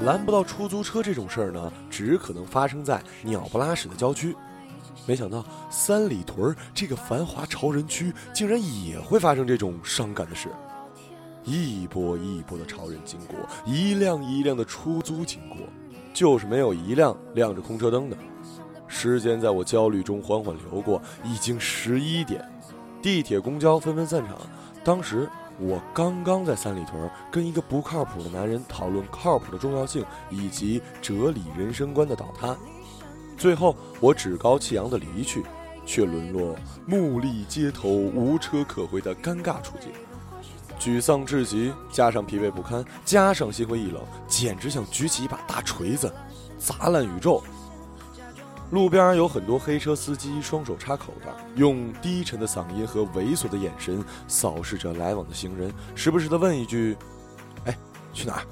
拦不到出租车这种事儿呢，只可能发生在鸟不拉屎的郊区。没想到三里屯这个繁华潮人区，竟然也会发生这种伤感的事。一波一波的潮人经过，一辆一辆的出租经过，就是没有一辆亮着空车灯的。时间在我焦虑中缓缓流过，已经十一点，地铁、公交纷纷散场。当时我刚刚在三里屯跟一个不靠谱的男人讨论靠谱的重要性以及哲理人生观的倒塌，最后我趾高气扬的离去，却沦落目立街头无车可回的尴尬处境。沮丧至极，加上疲惫不堪，加上心灰意冷，简直想举起一把大锤子，砸烂宇宙。路边有很多黑车司机，双手插口袋，用低沉的嗓音和猥琐的眼神扫视着来往的行人，时不时的问一句：“哎，去哪儿？”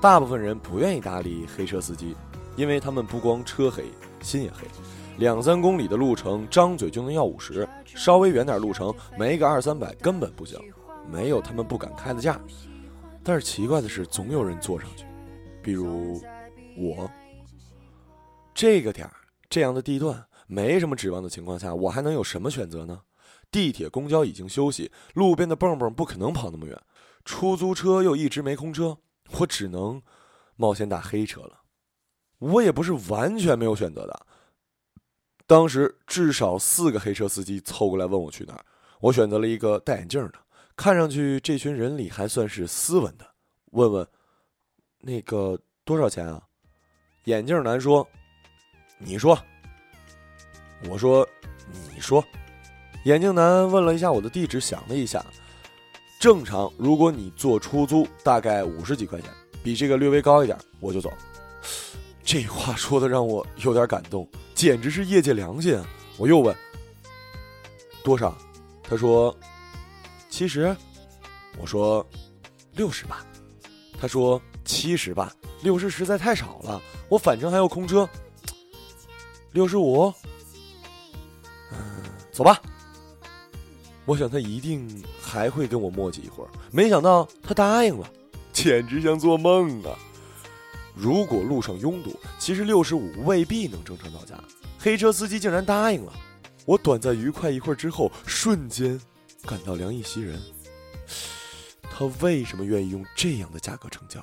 大部分人不愿意搭理黑车司机，因为他们不光车黑，心也黑。两三公里的路程，张嘴就能要五十；稍微远点路程，没个二三百根本不行。没有他们不敢开的价。但是奇怪的是，总有人坐上去，比如我。这个点儿。这样的地段没什么指望的情况下，我还能有什么选择呢？地铁、公交已经休息，路边的蹦蹦不可能跑那么远，出租车又一直没空车，我只能冒险打黑车了。我也不是完全没有选择的。当时至少四个黑车司机凑过来问我去哪儿，我选择了一个戴眼镜的，看上去这群人里还算是斯文的。问问，那个多少钱啊？眼镜男说。你说，我说，你说，眼镜男问了一下我的地址，想了一下，正常，如果你坐出租，大概五十几块钱，比这个略微高一点，我就走。这话说的让我有点感动，简直是业界良心啊！我又问多少，他说七十，我说六十吧，他说七十吧，六十实在太少了，我反正还有空车。六十五，嗯，走吧。我想他一定还会跟我磨叽一会儿，没想到他答应了，简直像做梦啊！如果路上拥堵，其实六十五未必能正常到家。黑车司机竟然答应了，我短暂愉快一会儿之后，瞬间感到凉意袭人。他为什么愿意用这样的价格成交？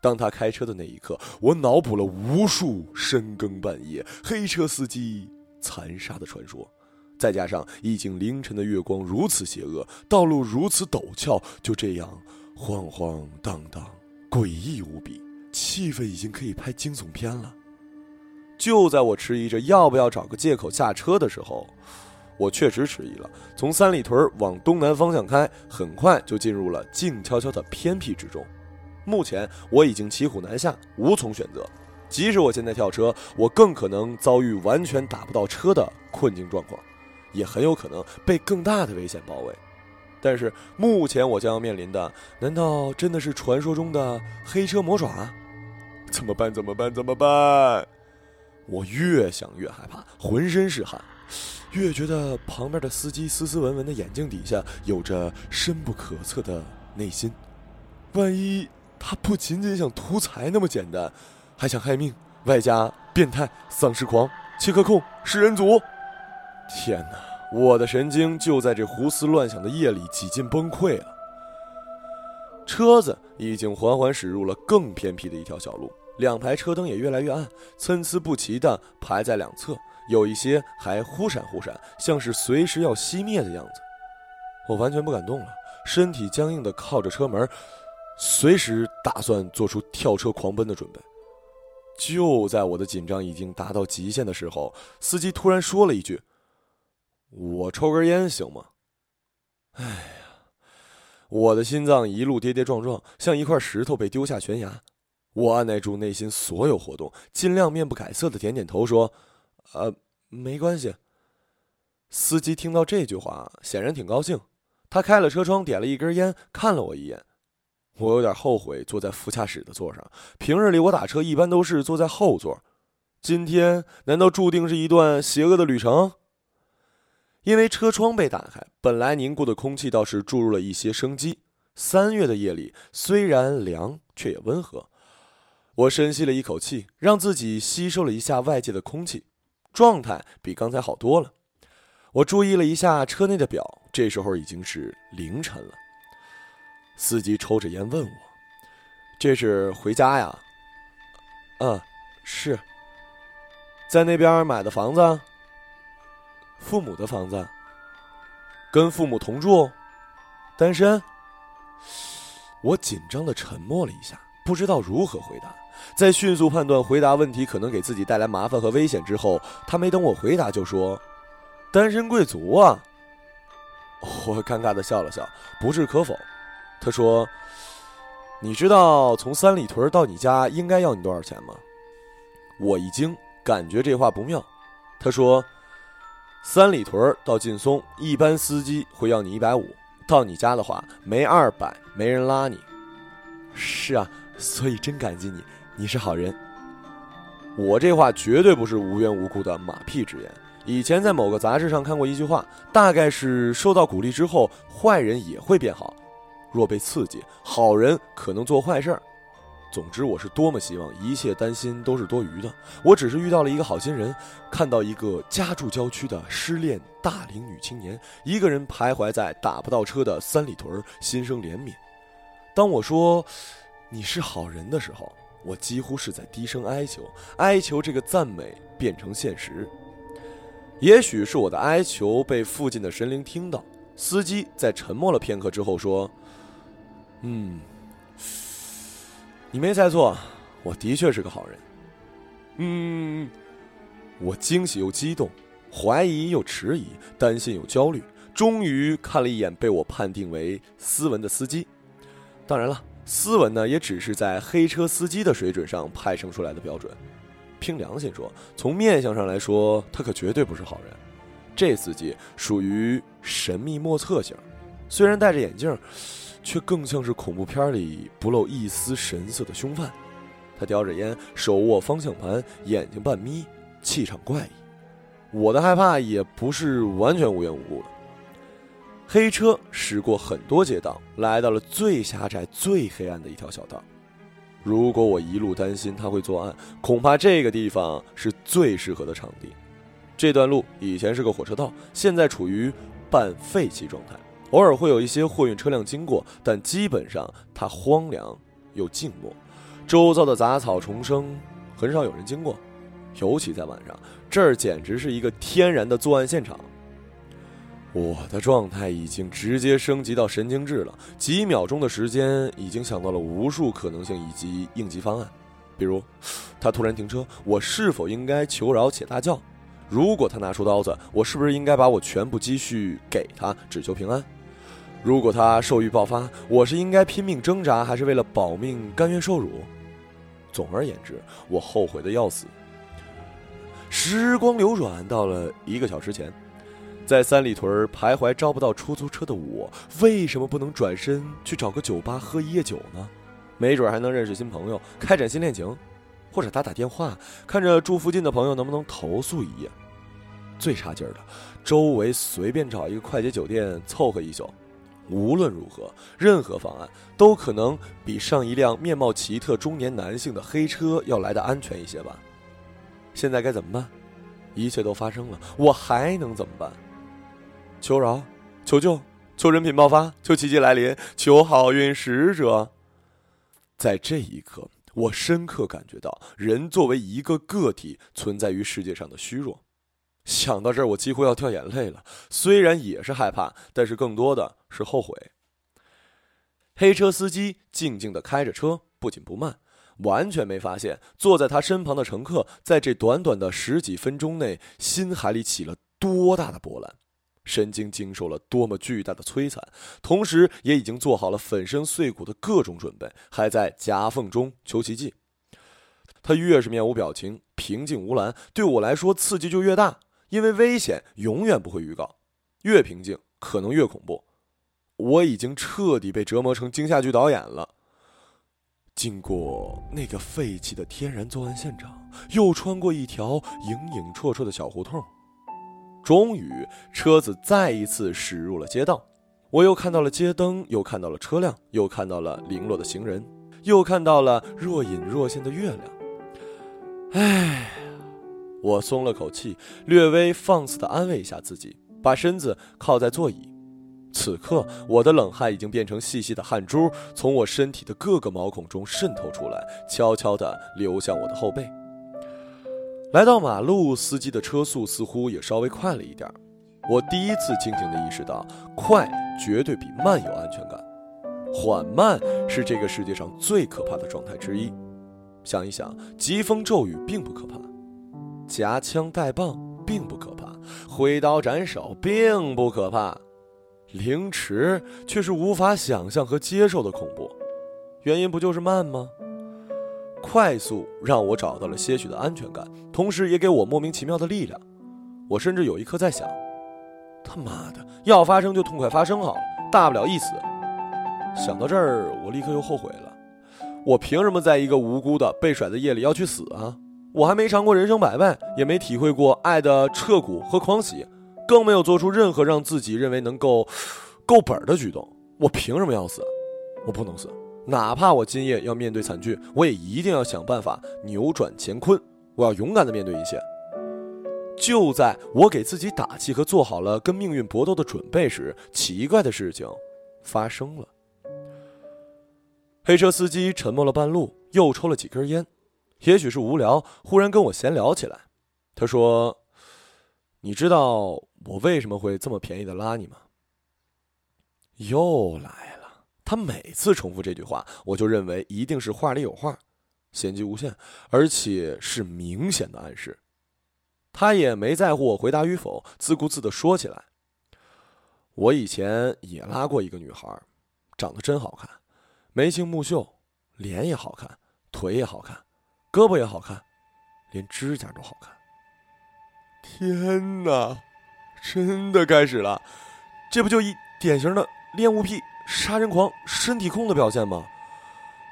当他开车的那一刻，我脑补了无数深更半夜黑车司机残杀的传说，再加上已经凌晨的月光如此邪恶，道路如此陡峭，就这样晃晃荡荡，诡异无比，气氛已经可以拍惊悚片了。就在我迟疑着要不要找个借口下车的时候，我确实迟疑了。从三里屯往东南方向开，很快就进入了静悄悄的偏僻之中。目前我已经骑虎难下，无从选择。即使我现在跳车，我更可能遭遇完全打不到车的困境状况，也很有可能被更大的危险包围。但是目前我将要面临的，难道真的是传说中的黑车魔爪？怎么办？怎么办？怎么办？我越想越害怕，浑身是汗，越觉得旁边的司机斯斯文文的眼睛底下有着深不可测的内心。万一……他不仅仅想图财那么简单，还想害命，外加变态、丧尸狂、切克控、食人族。天哪！我的神经就在这胡思乱想的夜里几近崩溃了。车子已经缓缓驶入了更偏僻的一条小路，两排车灯也越来越暗，参差不齐的排在两侧，有一些还忽闪忽闪，像是随时要熄灭的样子。我完全不敢动了，身体僵硬的靠着车门。随时打算做出跳车狂奔的准备。就在我的紧张已经达到极限的时候，司机突然说了一句：“我抽根烟行吗？”哎呀，我的心脏一路跌跌撞撞，像一块石头被丢下悬崖。我按耐住内心所有活动，尽量面不改色的点点头，说：“呃，没关系。”司机听到这句话，显然挺高兴。他开了车窗，点了一根烟，看了我一眼。我有点后悔坐在副驾驶的座上。平日里我打车一般都是坐在后座，今天难道注定是一段邪恶的旅程？因为车窗被打开，本来凝固的空气倒是注入了一些生机。三月的夜里虽然凉，却也温和。我深吸了一口气，让自己吸收了一下外界的空气，状态比刚才好多了。我注意了一下车内的表，这时候已经是凌晨了。司机抽着烟问我：“这是回家呀？”“嗯，是。”“在那边买的房子？”“父母的房子。”“跟父母同住？”“单身？”我紧张的沉默了一下，不知道如何回答。在迅速判断回答问题可能给自己带来麻烦和危险之后，他没等我回答就说：“单身贵族啊！”我尴尬的笑了笑，不置可否。他说：“你知道从三里屯到你家应该要你多少钱吗？”我一惊，感觉这话不妙。他说：“三里屯到劲松，一般司机会要你一百五；到你家的话，没二百，没人拉你。”是啊，所以真感激你。你是好人，我这话绝对不是无缘无故的马屁之言。以前在某个杂志上看过一句话，大概是受到鼓励之后，坏人也会变好；若被刺激，好人可能做坏事儿。总之，我是多么希望一切担心都是多余的。我只是遇到了一个好心人，看到一个家住郊区的失恋大龄女青年，一个人徘徊在打不到车的三里屯，心生怜悯。当我说你是好人的时候。我几乎是在低声哀求，哀求这个赞美变成现实。也许是我的哀求被附近的神灵听到，司机在沉默了片刻之后说：“嗯，你没猜错，我的确是个好人。”嗯，我惊喜又激动，怀疑又迟疑，担心又焦虑，终于看了一眼被我判定为斯文的司机。当然了。斯文呢，也只是在黑车司机的水准上派生出来的标准。凭良心说，从面相上来说，他可绝对不是好人。这司机属于神秘莫测型，虽然戴着眼镜，却更像是恐怖片里不露一丝神色的凶犯。他叼着烟，手握方向盘，眼睛半眯，气场怪异。我的害怕也不是完全无缘无故的。黑车驶过很多街道，来到了最狭窄、最黑暗的一条小道。如果我一路担心他会作案，恐怕这个地方是最适合的场地。这段路以前是个火车道，现在处于半废弃状态，偶尔会有一些货运车辆经过，但基本上它荒凉又静默，周遭的杂草丛生，很少有人经过。尤其在晚上，这儿简直是一个天然的作案现场。我的状态已经直接升级到神经质了，几秒钟的时间已经想到了无数可能性以及应急方案，比如，他突然停车，我是否应该求饶且大叫？如果他拿出刀子，我是不是应该把我全部积蓄给他，只求平安？如果他兽欲爆发，我是应该拼命挣扎，还是为了保命甘愿受辱？总而言之，我后悔的要死。时光流转到了一个小时前。在三里屯徘徊招不到出租车的我，为什么不能转身去找个酒吧喝一夜酒呢？没准还能认识新朋友，开展新恋情，或者打打电话，看着住附近的朋友能不能投宿一夜。最差劲儿的，周围随便找一个快捷酒店凑合一宿。无论如何，任何方案都可能比上一辆面貌奇特中年男性的黑车要来的安全一些吧。现在该怎么办？一切都发生了，我还能怎么办？求饶，求救，求人品爆发，求奇迹来临，求好运使者。在这一刻，我深刻感觉到人作为一个个体存在于世界上的虚弱。想到这儿，我几乎要掉眼泪了。虽然也是害怕，但是更多的是后悔。黑车司机静静的开着车，不紧不慢，完全没发现坐在他身旁的乘客在这短短的十几分钟内心海里起了多大的波澜。神经经受了多么巨大的摧残，同时也已经做好了粉身碎骨的各种准备，还在夹缝中求奇迹。他越是面无表情、平静无澜，对我来说刺激就越大，因为危险永远不会预告，越平静可能越恐怖。我已经彻底被折磨成惊吓剧导演了。经过那个废弃的天然作案现场，又穿过一条影影绰绰的小胡同。终于，车子再一次驶入了街道。我又看到了街灯，又看到了车辆，又看到了零落的行人，又看到了若隐若现的月亮。唉，我松了口气，略微放肆的安慰一下自己，把身子靠在座椅。此刻，我的冷汗已经变成细细的汗珠，从我身体的各个毛孔中渗透出来，悄悄地流向我的后背。来到马路，司机的车速似乎也稍微快了一点。我第一次清醒地意识到，快绝对比慢有安全感。缓慢是这个世界上最可怕的状态之一。想一想，疾风骤雨并不可怕，夹枪带棒并不可怕，挥刀斩首并不可怕，凌迟却是无法想象和接受的恐怖。原因不就是慢吗？快速让我找到了些许的安全感，同时也给我莫名其妙的力量。我甚至有一刻在想。他妈的，要发生就痛快发生好了，大不了一死。想到这儿，我立刻又后悔了。我凭什么在一个无辜的被甩的夜里要去死啊？我还没尝过人生百味，也没体会过爱的彻骨和狂喜，更没有做出任何让自己认为能够够本的举动。我凭什么要死？我不能死，哪怕我今夜要面对惨剧，我也一定要想办法扭转乾坤。我要勇敢的面对一切。就在我给自己打气和做好了跟命运搏斗的准备时，奇怪的事情发生了。黑车司机沉默了半路，又抽了几根烟，也许是无聊，忽然跟我闲聊起来。他说：“你知道我为什么会这么便宜的拉你吗？”又来了，他每次重复这句话，我就认为一定是话里有话，玄机无限，而且是明显的暗示。他也没在乎我回答与否，自顾自的说起来：“我以前也拉过一个女孩，长得真好看，眉清目秀，脸也好看，腿也好看，胳膊也好看，连指甲都好看。天哪，真的开始了！这不就一典型的恋物癖、杀人狂、身体控的表现吗？”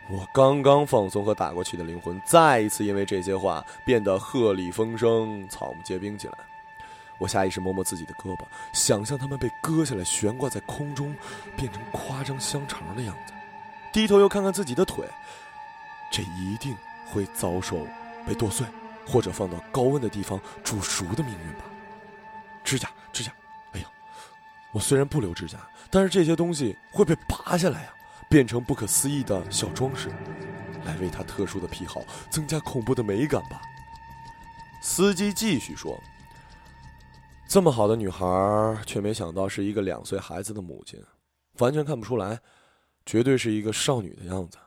我刚刚放松和打过去的灵魂，再一次因为这些话变得鹤唳风声、草木皆兵起来。我下意识摸摸自己的胳膊，想象他们被割下来悬挂在空中，变成夸张香肠的样子。低头又看看自己的腿，这一定会遭受被剁碎，或者放到高温的地方煮熟的命运吧。指甲，指甲，哎呀，我虽然不留指甲，但是这些东西会被拔下来呀。变成不可思议的小装饰，来为他特殊的癖好增加恐怖的美感吧。司机继续说：“这么好的女孩，却没想到是一个两岁孩子的母亲，完全看不出来，绝对是一个少女的样子。”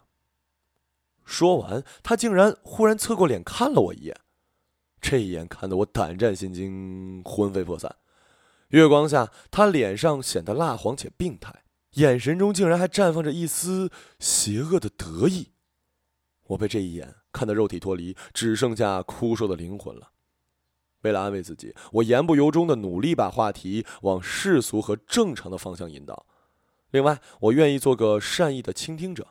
说完，他竟然忽然侧过脸看了我一眼，这一眼看得我胆战心惊、魂飞魄散。月光下，他脸上显得蜡黄且病态。眼神中竟然还绽放着一丝邪恶的得意，我被这一眼看得肉体脱离，只剩下枯瘦的灵魂了。为了安慰自己，我言不由衷的努力把话题往世俗和正常的方向引导。另外，我愿意做个善意的倾听者。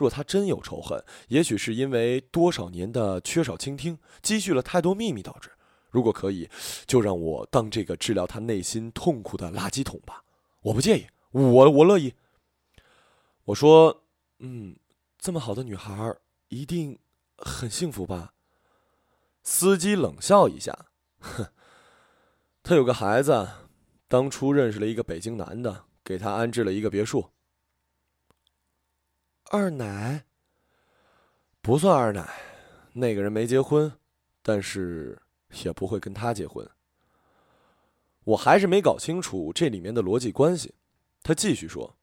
若他真有仇恨，也许是因为多少年的缺少倾听，积蓄了太多秘密导致。如果可以，就让我当这个治疗他内心痛苦的垃圾桶吧，我不介意。我我乐意。我说，嗯，这么好的女孩一定很幸福吧？司机冷笑一下，哼，他有个孩子，当初认识了一个北京男的，给他安置了一个别墅。二奶不算二奶，那个人没结婚，但是也不会跟他结婚。我还是没搞清楚这里面的逻辑关系。他继续说：“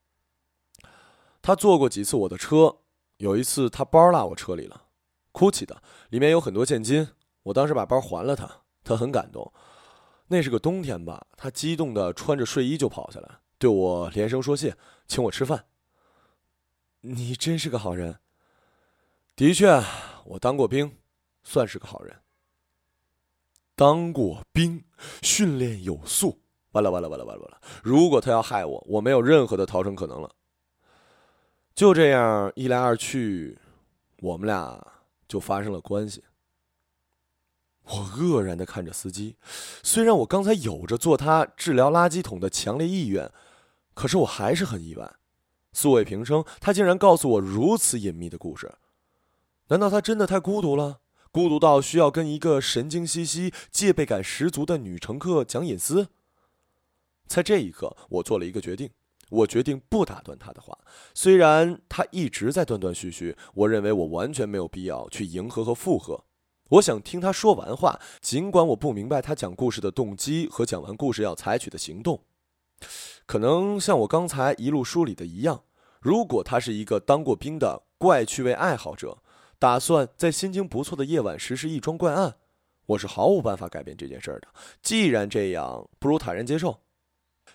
他坐过几次我的车，有一次他包落我车里了哭泣的，里面有很多现金。我当时把包还了他，他很感动。那是个冬天吧，他激动的穿着睡衣就跑下来，对我连声说谢，请我吃饭。你真是个好人。的确，我当过兵，算是个好人。当过兵，训练有素。”完了完了完了完了完了！如果他要害我，我没有任何的逃生可能了。就这样一来二去，我们俩就发生了关系。我愕然的看着司机，虽然我刚才有着做他治疗垃圾桶的强烈意愿，可是我还是很意外，素未平生，他竟然告诉我如此隐秘的故事。难道他真的太孤独了？孤独到需要跟一个神经兮兮、戒备感十足的女乘客讲隐私？在这一刻，我做了一个决定，我决定不打断他的话。虽然他一直在断断续续，我认为我完全没有必要去迎合和附和。我想听他说完话，尽管我不明白他讲故事的动机和讲完故事要采取的行动。可能像我刚才一路梳理的一样，如果他是一个当过兵的怪趣味爱好者，打算在心情不错的夜晚实施一桩怪案，我是毫无办法改变这件事的。既然这样，不如坦然接受。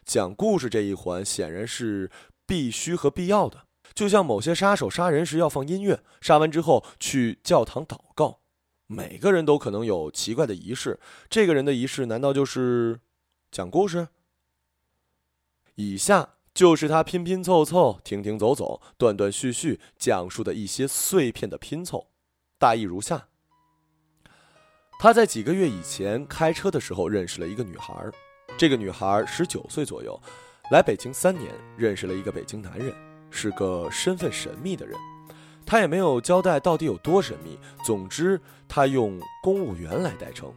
讲故事这一环显然是必须和必要的，就像某些杀手杀人时要放音乐，杀完之后去教堂祷告。每个人都可能有奇怪的仪式，这个人的仪式难道就是讲故事？以下就是他拼拼凑凑、停停走走、断断续续讲述的一些碎片的拼凑，大意如下：他在几个月以前开车的时候认识了一个女孩，这个女孩十九岁左右，来北京三年，认识了一个北京男人，是个身份神秘的人。他也没有交代到底有多神秘。总之，他用公务员来代称，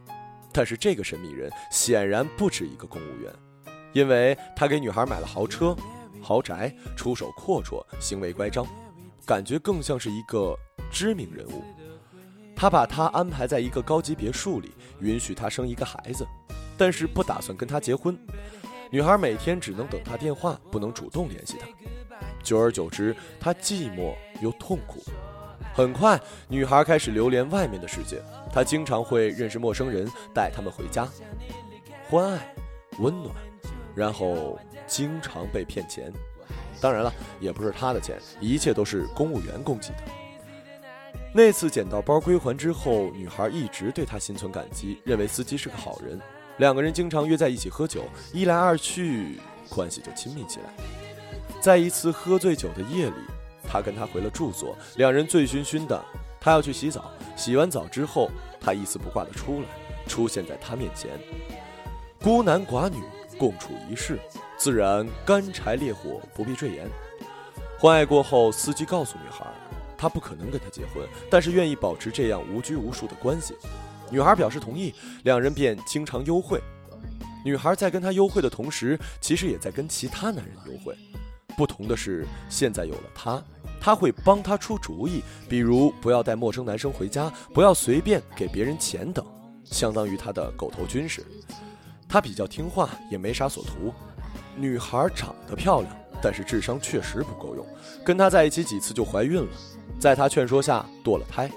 但是这个神秘人显然不止一个公务员，因为他给女孩买了豪车、豪宅，出手阔绰，行为乖张，感觉更像是一个知名人物。他把她安排在一个高级别墅里，允许她生一个孩子，但是不打算跟她结婚。女孩每天只能等他电话，不能主动联系他。久而久之，他寂寞又痛苦。很快，女孩开始流连外面的世界。她经常会认识陌生人，带他们回家，欢爱、温暖，然后经常被骗钱。当然了，也不是他的钱，一切都是公务员供给的。那次捡到包归还之后，女孩一直对他心存感激，认为司机是个好人。两个人经常约在一起喝酒，一来二去，关系就亲密起来。在一次喝醉酒的夜里，他跟她回了住所，两人醉醺醺的。他要去洗澡，洗完澡之后，他一丝不挂的出来，出现在他面前。孤男寡女共处一室，自然干柴烈火不必赘言。婚爱过后，司机告诉女孩，他不可能跟她结婚，但是愿意保持这样无拘无束的关系。女孩表示同意，两人便经常幽会。女孩在跟他幽会的同时，其实也在跟其他男人幽会。不同的是，现在有了他，他会帮他出主意，比如不要带陌生男生回家，不要随便给别人钱等，相当于他的狗头军师。他比较听话，也没啥所图。女孩长得漂亮，但是智商确实不够用。跟他在一起几次就怀孕了，在他劝说下堕了胎。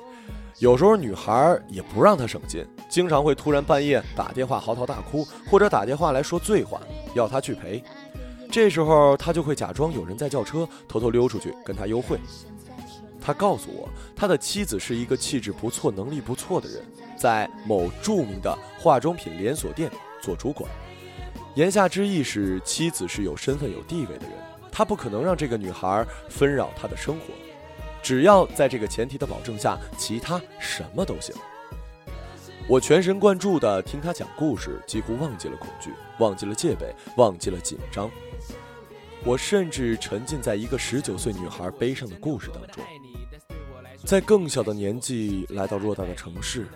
有时候女孩也不让他省心，经常会突然半夜打电话嚎啕大哭，或者打电话来说醉话，要他去陪。这时候他就会假装有人在叫车，偷偷溜出去跟他幽会。他告诉我，他的妻子是一个气质不错、能力不错的人，在某著名的化妆品连锁店做主管。言下之意是，妻子是有身份、有地位的人，他不可能让这个女孩纷扰他的生活。只要在这个前提的保证下，其他什么都行。我全神贯注地听他讲故事，几乎忘记了恐惧，忘记了戒备，忘记了紧张。我甚至沉浸在一个十九岁女孩悲伤的故事当中，在更小的年纪来到偌大的城市，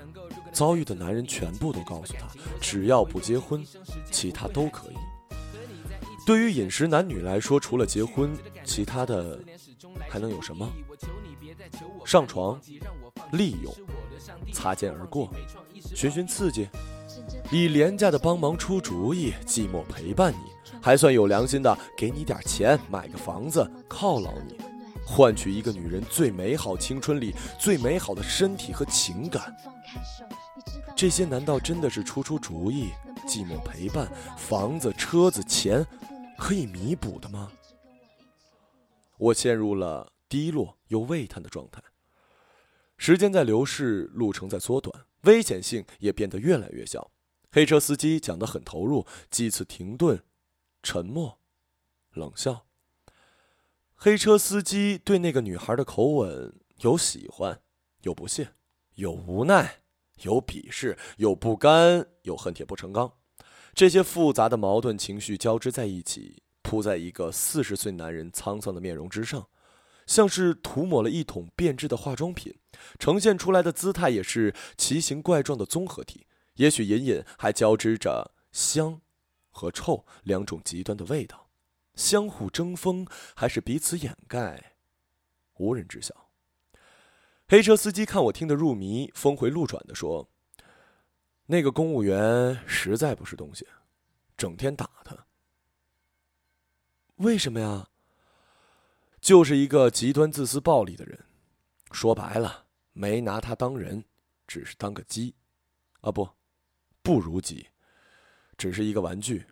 遭遇的男人全部都告诉她，只要不结婚，其他都可以。对于饮食男女来说，除了结婚，其他的还能有什么？上床、利用、擦肩而过、寻寻刺激，以廉价的帮忙出主意，寂寞陪伴你。还算有良心的，给你点钱买个房子犒劳你，换取一个女人最美好青春里最美好的身体和情感。这些难道真的是出出主意、寂寞陪伴、房子、车子、钱可以弥补的吗？我陷入了低落又畏叹的状态。时间在流逝，路程在缩短，危险性也变得越来越小。黑车司机讲得很投入，几次停顿。沉默，冷笑。黑车司机对那个女孩的口吻有喜欢，有不屑，有无奈，有鄙视，有不甘，有恨铁不成钢。这些复杂的矛盾情绪交织在一起，铺在一个四十岁男人沧桑的面容之上，像是涂抹了一桶变质的化妆品，呈现出来的姿态也是奇形怪状的综合体，也许隐隐还交织着香和臭两种极端的味道，相互争锋还是彼此掩盖，无人知晓。黑车司机看我听得入迷，峰回路转的说：“那个公务员实在不是东西，整天打他。为什么呀？就是一个极端自私暴力的人。说白了，没拿他当人，只是当个鸡，啊不，不如鸡，只是一个玩具。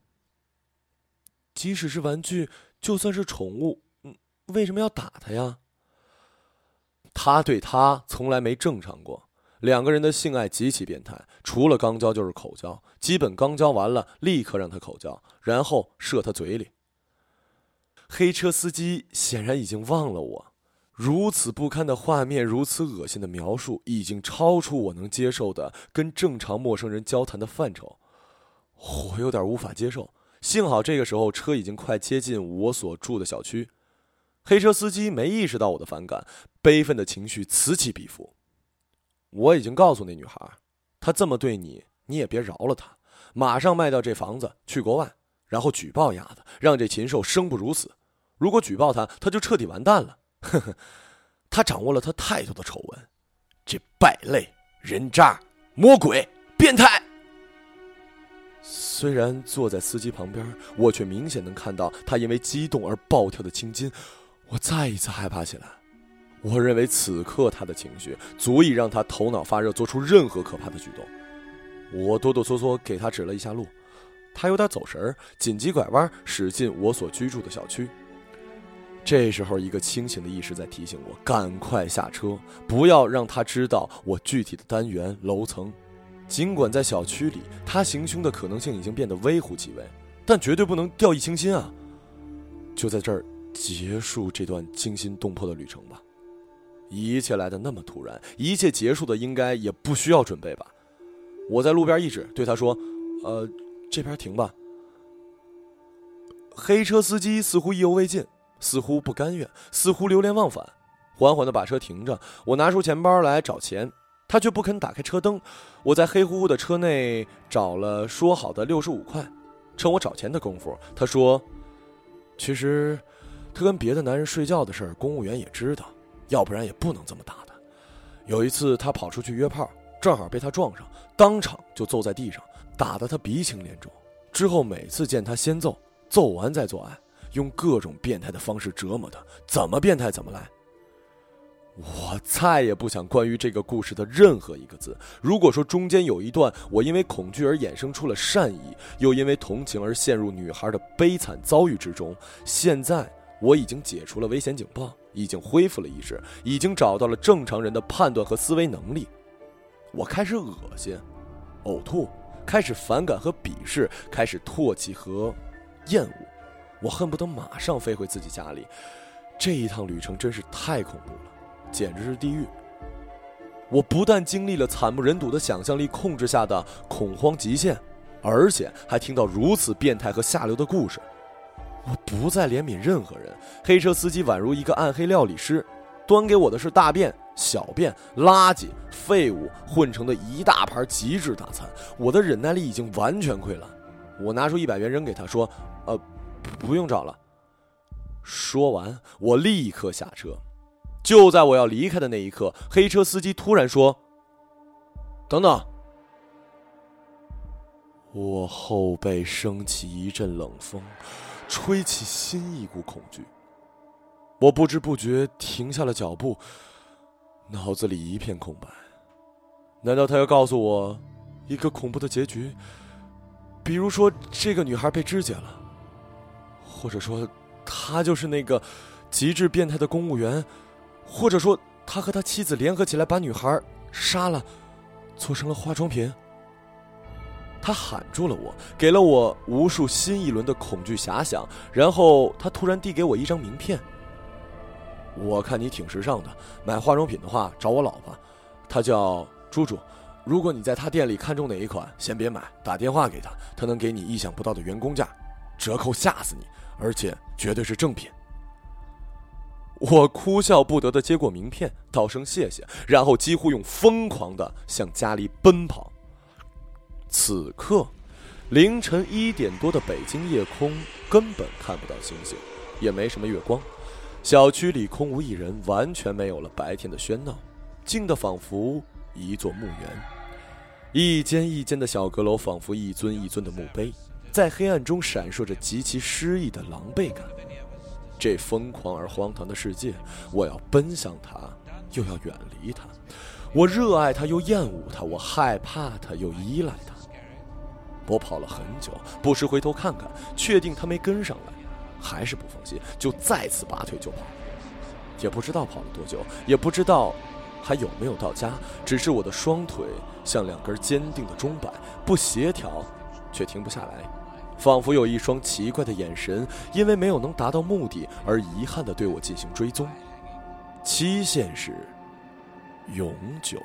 即使是玩具，就算是宠物，嗯，为什么要打他呀？”他对他从来没正常过，两个人的性爱极其变态，除了肛交就是口交，基本肛交完了立刻让他口交，然后射他嘴里。黑车司机显然已经忘了我，如此不堪的画面，如此恶心的描述，已经超出我能接受的跟正常陌生人交谈的范畴，我有点无法接受。幸好这个时候车已经快接近我所住的小区。黑车司机没意识到我的反感，悲愤的情绪此起彼伏。我已经告诉那女孩，她这么对你，你也别饶了她，马上卖掉这房子去国外，然后举报丫的，让这禽兽生不如死。如果举报他，他就彻底完蛋了。呵呵，他掌握了他太多的丑闻，这败类、人渣、魔鬼、变态。虽然坐在司机旁边，我却明显能看到他因为激动而暴跳的青筋。我再一次害怕起来，我认为此刻他的情绪足以让他头脑发热，做出任何可怕的举动。我哆哆嗦嗦给他指了一下路，他有点走神儿，紧急拐弯驶进我所居住的小区。这时候，一个清醒的意识在提醒我赶快下车，不要让他知道我具体的单元楼层。尽管在小区里，他行凶的可能性已经变得微乎其微，但绝对不能掉以轻心啊！就在这儿。结束这段惊心动魄的旅程吧，一切来的那么突然，一切结束的应该也不需要准备吧。我在路边一指，对他说：“呃，这边停吧。”黑车司机似乎意犹未尽，似乎不甘愿，似乎流连忘返，缓缓的把车停着。我拿出钱包来找钱，他却不肯打开车灯。我在黑乎乎的车内找了说好的六十五块，趁我找钱的功夫，他说：“其实。”他跟别的男人睡觉的事儿，公务员也知道，要不然也不能这么打他。有一次，他跑出去约炮，正好被他撞上，当场就揍在地上，打得他鼻青脸肿。之后每次见他先揍，揍完再做爱，用各种变态的方式折磨他，怎么变态怎么来。我再也不想关于这个故事的任何一个字。如果说中间有一段我因为恐惧而衍生出了善意，又因为同情而陷入女孩的悲惨遭遇之中，现在。我已经解除了危险警报，已经恢复了意识，已经找到了正常人的判断和思维能力。我开始恶心、呕吐，开始反感和鄙视，开始唾弃和厌恶。我恨不得马上飞回自己家里。这一趟旅程真是太恐怖了，简直是地狱。我不但经历了惨不忍睹的想象力控制下的恐慌极限，而且还听到如此变态和下流的故事。我不再怜悯任何人。黑车司机宛如一个暗黑料理师，端给我的是大便、小便、垃圾、废物混成的一大盘极致大餐。我的忍耐力已经完全溃烂。我拿出一百元扔给他，说：“呃，不用找了。”说完，我立刻下车。就在我要离开的那一刻，黑车司机突然说：“等等！”我后背升起一阵冷风。吹起新一股恐惧，我不知不觉停下了脚步，脑子里一片空白。难道他要告诉我一个恐怖的结局？比如说，这个女孩被肢解了，或者说，他就是那个极致变态的公务员，或者说，他和他妻子联合起来把女孩杀了，做成了化妆品。他喊住了我，给了我无数新一轮的恐惧遐想，然后他突然递给我一张名片。我看你挺时尚的，买化妆品的话找我老婆，她叫猪猪。如果你在她店里看中哪一款，先别买，打电话给她，她能给你意想不到的员工价，折扣吓死你，而且绝对是正品。我哭笑不得的接过名片，道声谢谢，然后几乎用疯狂的向家里奔跑。此刻，凌晨一点多的北京夜空根本看不到星星，也没什么月光，小区里空无一人，完全没有了白天的喧闹，静得仿佛一座墓园。一间一间的小阁楼，仿佛一尊一尊的墓碑，在黑暗中闪烁着极其诗意的狼狈感。这疯狂而荒唐的世界，我要奔向它，又要远离它；我热爱它，又厌恶它；我害怕它，又依赖它。我跑了很久，不时回头看看，确定他没跟上来，还是不放心，就再次拔腿就跑。也不知道跑了多久，也不知道还有没有到家，只是我的双腿像两根坚定的钟摆，不协调，却停不下来。仿佛有一双奇怪的眼神，因为没有能达到目的而遗憾地对我进行追踪。期限是永久。